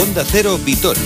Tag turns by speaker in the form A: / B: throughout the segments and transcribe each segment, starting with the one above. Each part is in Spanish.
A: Onda Cero Vitoria.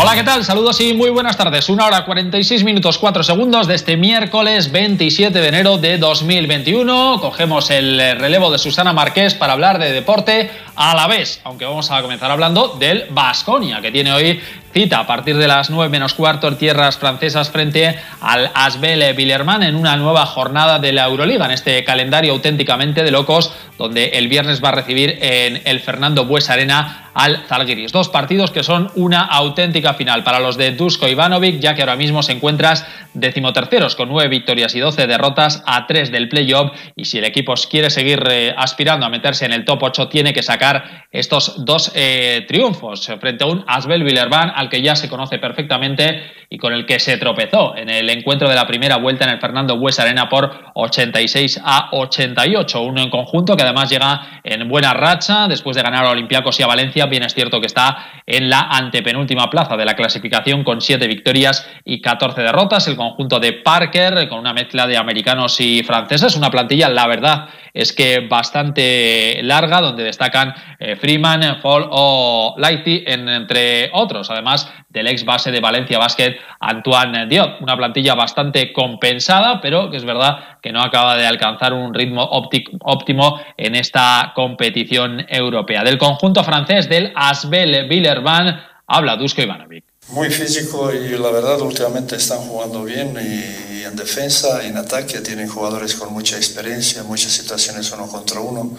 B: Hola, ¿qué tal? Saludos y muy buenas tardes. Una hora 46 minutos 4 segundos de este miércoles 27 de enero de 2021. Cogemos el relevo de Susana Marqués para hablar de deporte a la vez, aunque vamos a comenzar hablando del Basconia, que tiene hoy cita a partir de las 9 menos cuarto en tierras francesas frente al Asbel Villerman en una nueva jornada de la Euroliga, en este calendario auténticamente de locos, donde el viernes va a recibir en el Fernando Bues Arena al Zalgiris. Dos partidos que son una auténtica final para los de Dusko Ivanovic, ya que ahora mismo se encuentras decimoterceros con nueve victorias y 12 derrotas a tres del playoff y si el equipo quiere seguir eh, aspirando a meterse en el top 8 tiene que sacar estos dos eh, triunfos frente a un Asbel Villerban al que ya se conoce perfectamente y con el que se tropezó en el encuentro de la primera vuelta en el Fernando Bues Arena por 86 a 88. Uno en conjunto que además llega en buena racha después de ganar a Olympiacos y a Valencia. Bien es cierto que está en la antepenúltima plaza de la clasificación con 7 victorias y 14 derrotas. El conjunto de Parker con una mezcla de americanos y franceses. Una plantilla, la verdad, es que bastante larga, donde destacan eh, Freeman, Fall o Lighty, entre otros, además del ex base de Valencia Basket, Antoine Diop. Una plantilla bastante compensada, pero que es verdad que no acaba de alcanzar un ritmo óptimo en esta competición europea. Del conjunto francés del Asbel Villerban habla Dusko Ivanovic.
C: Muy físico y la verdad últimamente están jugando bien y en defensa en ataque tienen jugadores con mucha experiencia, muchas situaciones uno contra uno.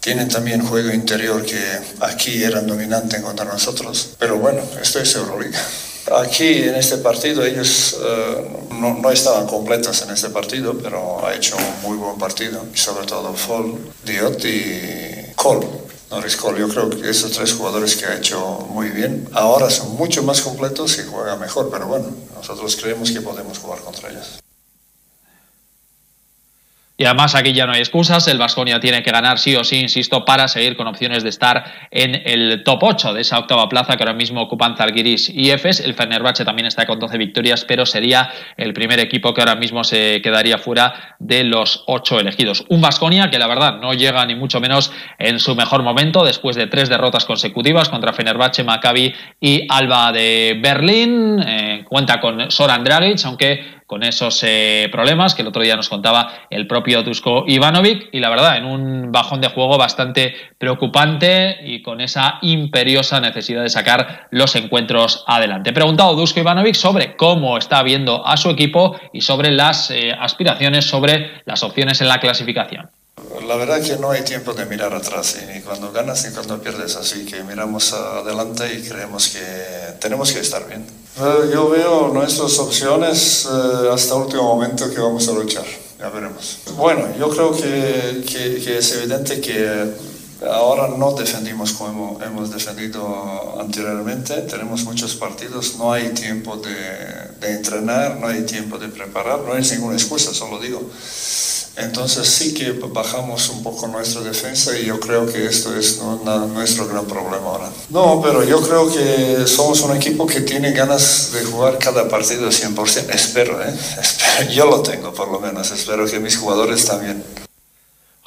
C: Tienen también juego interior que aquí eran dominantes contra nosotros, pero bueno, esto es Euroliga. Aquí en este partido ellos eh, no, no, estaban completos en este partido, pero ha hecho un muy buen partido, sobre todo Fall, Diot y Cole. Norris Cole, yo creo que esos tres jugadores que ha hecho muy bien, ahora son mucho más completos y juegan mejor, pero bueno, nosotros creemos que podemos jugar contra ellos.
B: Y además aquí ya no hay excusas, el Vasconia tiene que ganar sí o sí, insisto, para seguir con opciones de estar en el top 8 de esa octava plaza que ahora mismo ocupan Zalgiris y Efes. El Fenerbahce también está con 12 victorias, pero sería el primer equipo que ahora mismo se quedaría fuera de los 8 elegidos. Un Vasconia que la verdad no llega ni mucho menos en su mejor momento después de tres derrotas consecutivas contra Fenerbahce, Maccabi y Alba de Berlín. Eh, cuenta con Soran Dragic, aunque con esos eh, problemas que el otro día nos contaba el propio Dusko Ivanovic y la verdad en un bajón de juego bastante preocupante y con esa imperiosa necesidad de sacar los encuentros adelante. He preguntado Dusko Ivanovic sobre cómo está viendo a su equipo y sobre las eh, aspiraciones, sobre las opciones en la clasificación.
C: La verdad que no hay tiempo de mirar atrás, ni cuando ganas ni cuando pierdes, así que miramos adelante y creemos que tenemos que estar bien. Eh, yo veo nuestras opciones eh, hasta el último momento que vamos a luchar, ya veremos. Bueno, yo creo que, que, es evidente que ahora no defendimos como hemos defendido anteriormente, tenemos muchos partidos, no hay tiempo de entrenar, no hay tiempo de preparar, no hay ninguna excusa, solo digo. Entonces sí que bajamos un poco nuestra defensa y yo creo que esto es nuestro gran problema ahora. No, pero yo creo que somos un equipo que tiene ganas de jugar cada partido 100%. Espero, ¿eh? Espero. Yo lo tengo por lo menos. Espero que mis jugadores también.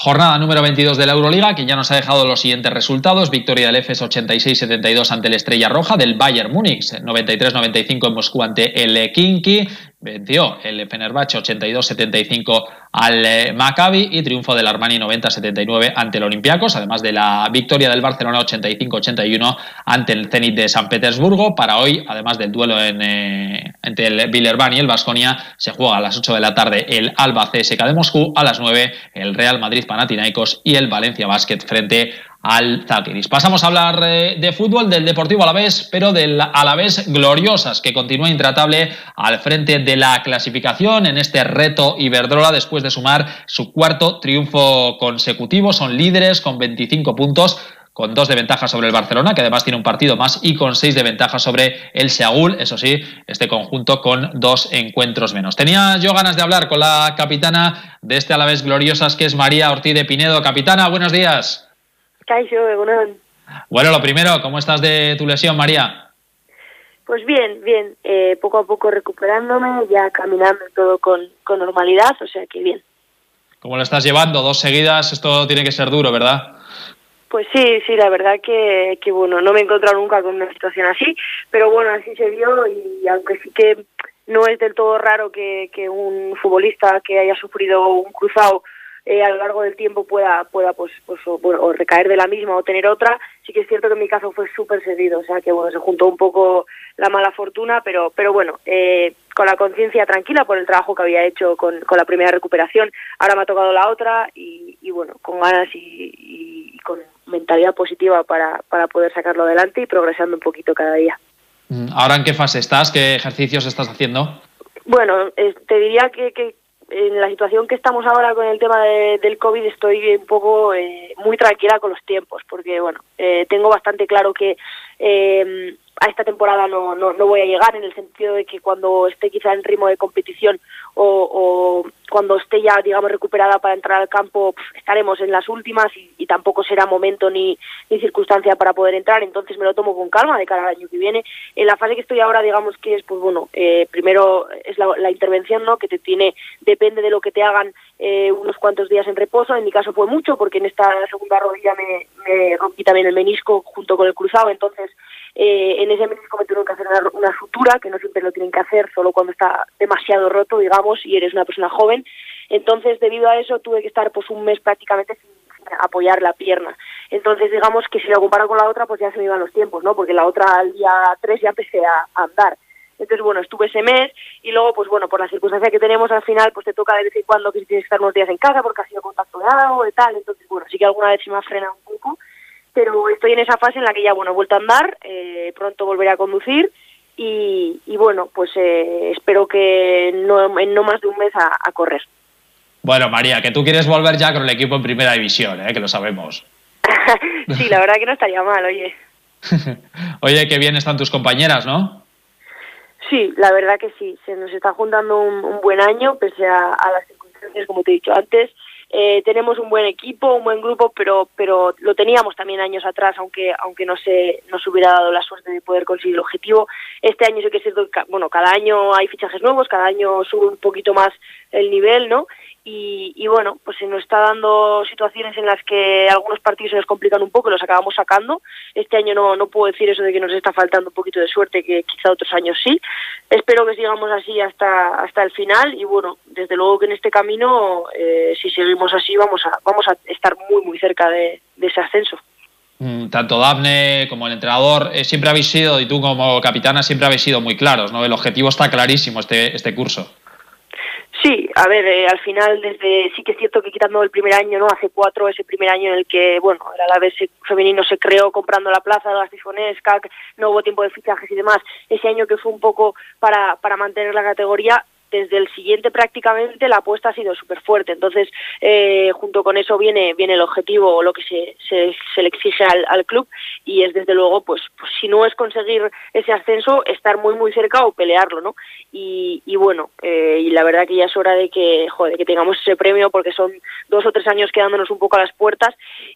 B: Jornada número 22 de la Euroliga, que ya nos ha dejado los siguientes resultados. Victoria del EFES 86-72 ante el Estrella Roja, del Bayern Múnich 93-95 en Moscú ante el Kinky. Venció el Fenerbahce 82-75 al eh, Maccabi y triunfo del Armani 90-79 ante el Olympiacos, además de la victoria del Barcelona 85-81 ante el Zenit de San Petersburgo. Para hoy, además del duelo en, eh, entre el Villerban y el Vasconia, se juega a las 8 de la tarde el Alba CSK de Moscú, a las 9 el Real Madrid Panathinaikos y el Valencia Basket frente al Zalgiris. Pasamos a hablar eh, de fútbol, del Deportivo Alavés, pero del Alavés Gloriosas, que continúa intratable al frente de la clasificación en este reto Iberdrola después de sumar su cuarto triunfo consecutivo. Son líderes con 25 puntos con dos de ventaja sobre el Barcelona, que además tiene un partido más, y con seis de ventaja sobre el Seaúl, eso sí, este conjunto con dos encuentros menos. Tenía yo ganas de hablar con la capitana de este Alavés Gloriosas, que es María Ortiz de Pinedo. Capitana, buenos días.
D: Bueno,
B: lo primero, ¿cómo estás de tu lesión, María?
A: Pues bien, bien, eh, poco a poco recuperándome, ya caminando todo con, normalidad, o sea que bien.
B: ¿Cómo lo estás llevando? Dos seguidas, esto tiene que ser duro, ¿verdad?
A: Pues sí, sí, la verdad que, que bueno, no me he encontrado nunca con una situación así, pero bueno, así se vio y aunque sí que no es del todo raro que, que un futbolista que haya sufrido un cruzado eh, a lo largo del tiempo pueda pueda pues, pues o, recaer de la misma o tener otra sí que es cierto que en mi caso fue súper seguido o sea que bueno se juntó un poco la mala fortuna pero pero bueno eh, con la conciencia tranquila por el trabajo que había hecho con, con la primera recuperación ahora me ha tocado la otra y, y bueno con ganas y, y, con mentalidad positiva para, para poder sacarlo adelante y progresando un poquito cada día.
B: Mm, ahora en qué fase estás qué ejercicios estás haciendo
A: bueno, te diría que, que, en la situación que estamos ahora con el tema del COVID estoy un poco eh, muy tranquila con los tiempos, porque bueno, eh, tengo bastante claro que eh, a esta temporada no, no, no, voy a llegar en el sentido de que cuando esté quizá en ritmo de competición o, cuando esté ya digamos recuperada para entrar al campo estaremos en las últimas y, tampoco será momento ni, ni, circunstancia para poder entrar. Entonces me lo tomo con calma de cara al año que viene. En la fase que estoy ahora digamos que es pues bueno eh, primero es la, intervención no que te tiene depende de lo que te hagan eh, unos cuantos días en reposo. En mi caso fue mucho porque en esta segunda rodilla me, me rompí también el menisco junto con el cruzado. Entonces eh, en ese menisco me tuvieron que hacer una, sutura, que no siempre lo tienen que hacer, solo cuando está demasiado roto, digamos, y eres una persona joven. Entonces, debido a eso, tuve que estar pues un mes prácticamente sin, apoyar la pierna. Entonces, digamos que si lo comparo con la otra, pues ya se me iban los tiempos, ¿no? Porque la otra al día 3 ya empecé a, andar. Entonces, bueno, estuve ese mes y luego, pues bueno, por la circunstancia que tenemos al final, pues te toca de vez en cuando que tienes que estar unos días en casa porque ha sido contacto de algo y tal. Entonces, bueno, sí que alguna vez se me ha frenado un poco pero estoy en esa fase en la que ya, bueno, he vuelto a andar, eh, pronto volveré a conducir y, bueno, pues eh, espero que no, en no más de un mes a, correr.
B: Bueno, María, que tú quieres volver ya con el equipo en primera división, ¿eh? que lo sabemos.
A: sí, la verdad que no estaría mal, oye.
B: oye, qué bien están tus compañeras, ¿no?
A: Sí, la verdad que sí. Se nos está juntando un, buen año, pese a, a las circunstancias, como te he dicho antes. Eh, tenemos un buen equipo, un buen grupo, pero, pero lo teníamos también años atrás, aunque, aunque no se nos hubiera dado la suerte de poder conseguir el objetivo. Este año sí que es cierto bueno, cada año hay fichajes nuevos, cada año sube un poquito más el nivel, ¿no? Y, bueno, pues se nos está dando situaciones en las que algunos partidos se nos complican un poco y los acabamos sacando. Este año no, no puedo decir eso de que nos está faltando un poquito de suerte, que quizá otros años sí. Espero que sigamos así hasta, hasta el final y bueno, desde luego que en este camino, eh, si seguimos así, vamos a, vamos a estar muy, muy cerca de, ese ascenso.
B: Mm, tanto Dafne como el entrenador eh, siempre habéis sido, y tú como capitana siempre habéis sido muy claros, ¿no? El objetivo está clarísimo este, este curso.
A: Sí, a ver, eh, al final desde sí que es cierto que quitando el primer año, no hace cuatro, ese primer año en el que, bueno, el Alavés femenino se creó comprando la plaza de las Tifonesca, no hubo tiempo de fichajes y demás, ese año que fue un poco para, para mantener la categoría, desde el siguiente prácticamente la apuesta ha sido súper fuerte. Entonces, eh, junto con eso viene, viene el objetivo o lo que se, se, le exige al, al, club y es desde luego, pues, pues, si no es conseguir ese ascenso, estar muy, muy cerca o pelearlo, ¿no? Y, y bueno, eh, y la verdad que ya es hora de que, joder, que tengamos ese premio porque son dos o tres años quedándonos un poco a las puertas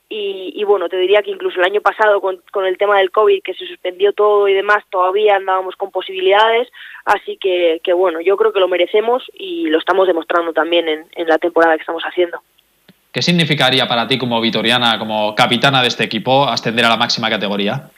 A: y, y bueno, te diría que incluso el año pasado con, con el tema del COVID, que se suspendió todo y demás, todavía andábamos con posibilidades, así que, que bueno, yo creo que lo merecemos y lo estamos demostrando también en, la temporada que estamos haciendo.
B: ¿Qué significaría para ti como vitoriana, como capitana de este equipo, ascender a la máxima categoría?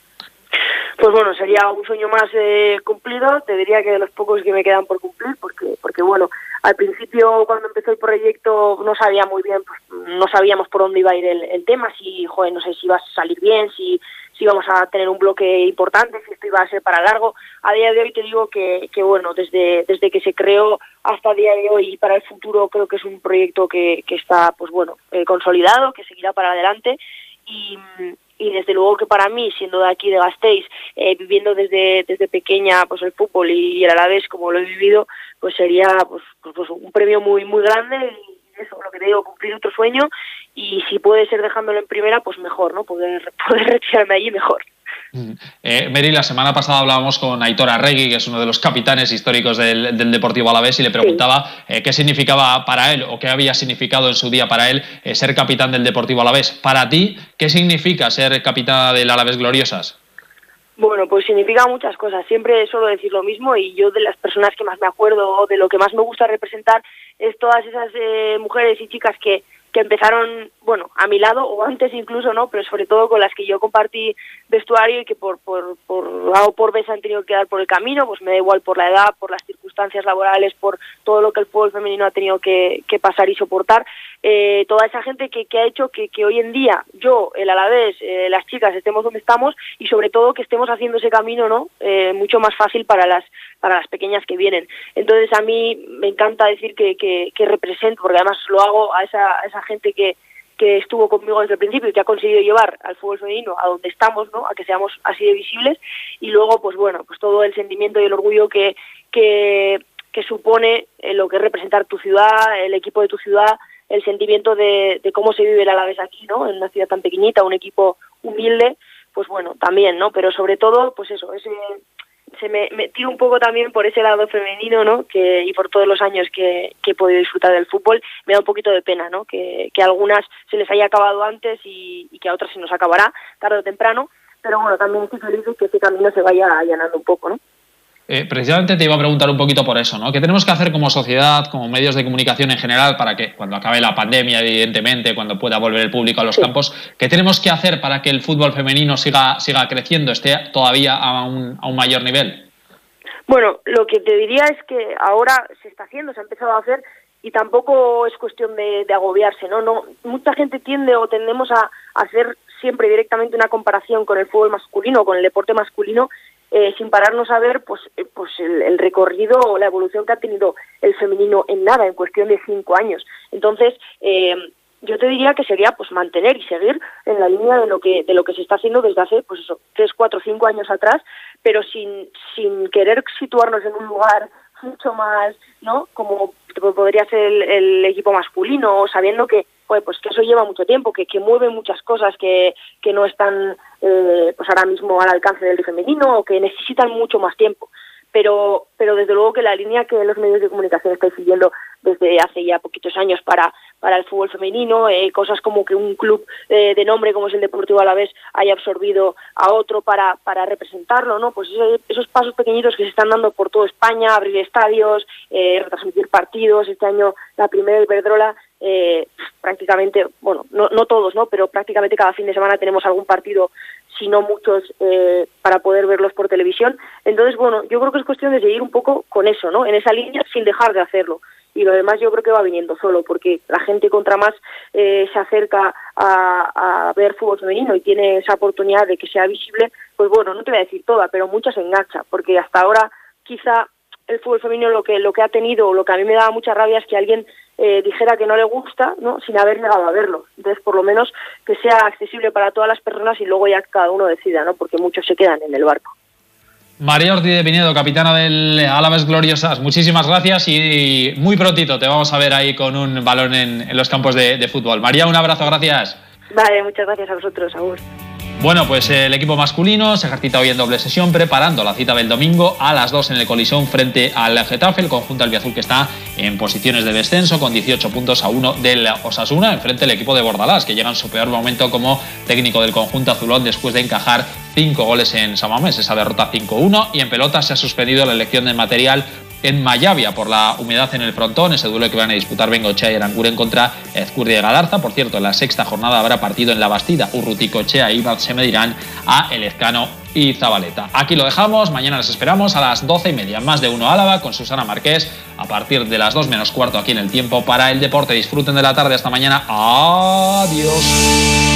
A: Pues bueno, sería un sueño más eh, cumplido, te diría que de los pocos que me quedan por cumplir, porque, porque bueno, al principio cuando empezó el proyecto no sabía muy bien, pues, no sabíamos por dónde iba a ir el, el tema, si, joder, no sé si iba a salir bien, si, si íbamos a tener un bloque importante, si esto iba a ser para largo. A día de hoy te digo que, que bueno, desde, desde que se creó hasta el día de hoy y para el futuro creo que es un proyecto que, que está pues bueno eh, consolidado, que seguirá para adelante y, y desde luego que para mí, siendo de aquí de Gasteiz, eh, viviendo desde, desde pequeña pues el fútbol y, y a la vez como lo he vivido, pues sería pues, pues, pues un premio muy muy grande eso, lo que te digo, cumplir otro sueño y si puede ser dejándolo en primera, pues mejor, ¿no? Poder, poder retirarme allí mejor.
B: Mm. Eh, Mary, la semana pasada hablábamos con Aitor Arregui, que es uno de los capitanes históricos del, del Deportivo Alavés, y le preguntaba eh, qué significaba para él o qué había significado en su día para él eh, ser capitán del Deportivo Alavés. Para ti, ¿qué significa ser capitán del Alavés Gloriosas?
A: Bueno, pues significa muchas cosas. Siempre suelo decir lo mismo y yo de las personas que más me acuerdo o de lo que más me gusta representar es todas esas eh, mujeres y chicas que, que empezaron, bueno, a mi lado o antes incluso, ¿no? Pero sobre todo con las que yo compartí vestuario y que por por por A o por vez han tenido que dar por el camino, pues me da igual por la edad, por las circunstancias laborales, por todo lo que el fútbol femenino ha tenido que, que pasar y soportar. Eh, toda esa gente que, que ha hecho que, que, hoy en día yo, el Alavés, eh, las chicas estemos donde estamos y sobre todo que estemos haciendo ese camino, ¿no? Eh, mucho más fácil para las para las pequeñas que vienen. Entonces a mí me encanta decir que, que, que represento, porque además lo hago a esa, a esa gente que, que estuvo conmigo desde el principio y que ha conseguido llevar al fútbol femenino a donde estamos, ¿no? A que seamos así de visibles y luego, pues bueno, pues todo el sentimiento y el orgullo que que, supone eh, lo que es representar tu ciudad, el equipo de tu ciudad, el sentimiento de, de cómo se vive el Alavés aquí, ¿no? En una ciudad tan pequeñita, un equipo humilde, pues bueno, también, ¿no? Pero sobre todo, pues eso, ese se me, tiro un poco también por ese lado femenino, ¿no? Que, y por todos los años que, que he podido disfrutar del fútbol, me da un poquito de pena, ¿no? Que, que a algunas se les haya acabado antes y, y que a otras se nos acabará tarde o temprano, pero bueno, también estoy feliz de que ese camino se vaya allanando un poco, ¿no?
B: Eh, precisamente te iba a preguntar un poquito por eso, ¿no? ¿Qué tenemos que hacer como sociedad, como medios de comunicación en general, para que cuando acabe la pandemia, evidentemente, cuando pueda volver el público a los sí. campos, ¿qué tenemos que hacer para que el fútbol femenino siga, siga creciendo, esté todavía a un, a un mayor nivel?
A: Bueno, lo que te diría es que ahora se está haciendo, se ha empezado a hacer y tampoco es cuestión de, de agobiarse, ¿no? no Mucha gente tiende o tendemos a, a hacer siempre directamente una comparación con el fútbol masculino, con el deporte masculino, eh, sin pararnos a ver pues, eh, pues el, el, recorrido o la evolución que ha tenido el femenino en nada, en cuestión de cinco años. Entonces, eh, yo te diría que sería pues mantener y seguir en la línea de lo que de lo que se está haciendo desde hace pues eso tres cuatro cinco años atrás pero sin sin querer situarnos en un lugar mucho más no como podría ser el, el equipo masculino sabiendo que pues, pues que eso lleva mucho tiempo, que, que mueve muchas cosas que, que no están eh, pues ahora mismo al alcance del femenino o que necesitan mucho más tiempo. Pero, pero desde luego que la línea que los medios de comunicación estáis siguiendo desde hace ya poquitos años para, para el fútbol femenino, eh, cosas como que un club eh, de nombre como es el Deportivo Alavés haya absorbido a otro para, para representarlo, ¿no? Pues esos, esos pasos pequeñitos que se están dando por toda España, abrir estadios, eh, retransmitir partidos, este año la primera Iberdrola, eh, prácticamente, bueno, no, no todos, ¿no? Pero prácticamente cada fin de semana tenemos algún partido si no muchos, eh, para poder verlos por televisión. Entonces, bueno, yo creo que es cuestión de seguir un poco con eso, ¿no? En esa línea sin dejar de hacerlo. Y lo demás yo creo que va viniendo solo, porque la gente contra más eh, se acerca a, a ver fútbol femenino y tiene esa oportunidad de que sea visible, pues bueno, no te voy a decir toda, pero mucha se engancha, porque hasta ahora quizá el fútbol femenino lo que lo que ha tenido, lo que a mí me daba mucha rabia es que alguien eh, dijera que no le gusta, ¿no? sin haber llegado a verlo. Entonces, por lo menos que sea accesible para todas las personas y luego ya cada uno decida, ¿no? porque muchos se quedan en el barco.
B: María Ortiz de Pinedo, capitana del Alaves Gloriosas, muchísimas gracias y muy prontito te vamos a ver ahí con un balón en, en los campos de, de, fútbol. María, un abrazo, gracias.
A: Vale, muchas gracias a vosotros, Agur.
B: Bueno, pues el equipo masculino se ejercita hoy en doble sesión preparando la cita del domingo a las 2 en el colisión frente al Getafe, el conjunto albiazul que está en posiciones de descenso con 18 puntos a 1 del Osasuna, enfrente del equipo de Bordalás, que llega en su peor momento como técnico del conjunto azulón después de encajar 5 goles en Samamés, esa derrota 5-1 y en pelota se ha suspendido la elección de material en Mayavia por la humedad en el frontón, ese duelo que van a disputar Bengochea y Aranguren contra Ezcurri de Galarza. Por cierto, en la sexta jornada habrá partido en la Bastida. Urruticochea y Ibaz se medirán a Elezcano y Zabaleta. Aquí lo dejamos, mañana les esperamos a las doce y media, más de uno Álava con Susana Marqués, a partir de las dos menos cuarto aquí en el tiempo para el deporte. Disfruten de la tarde, hasta mañana. Adiós.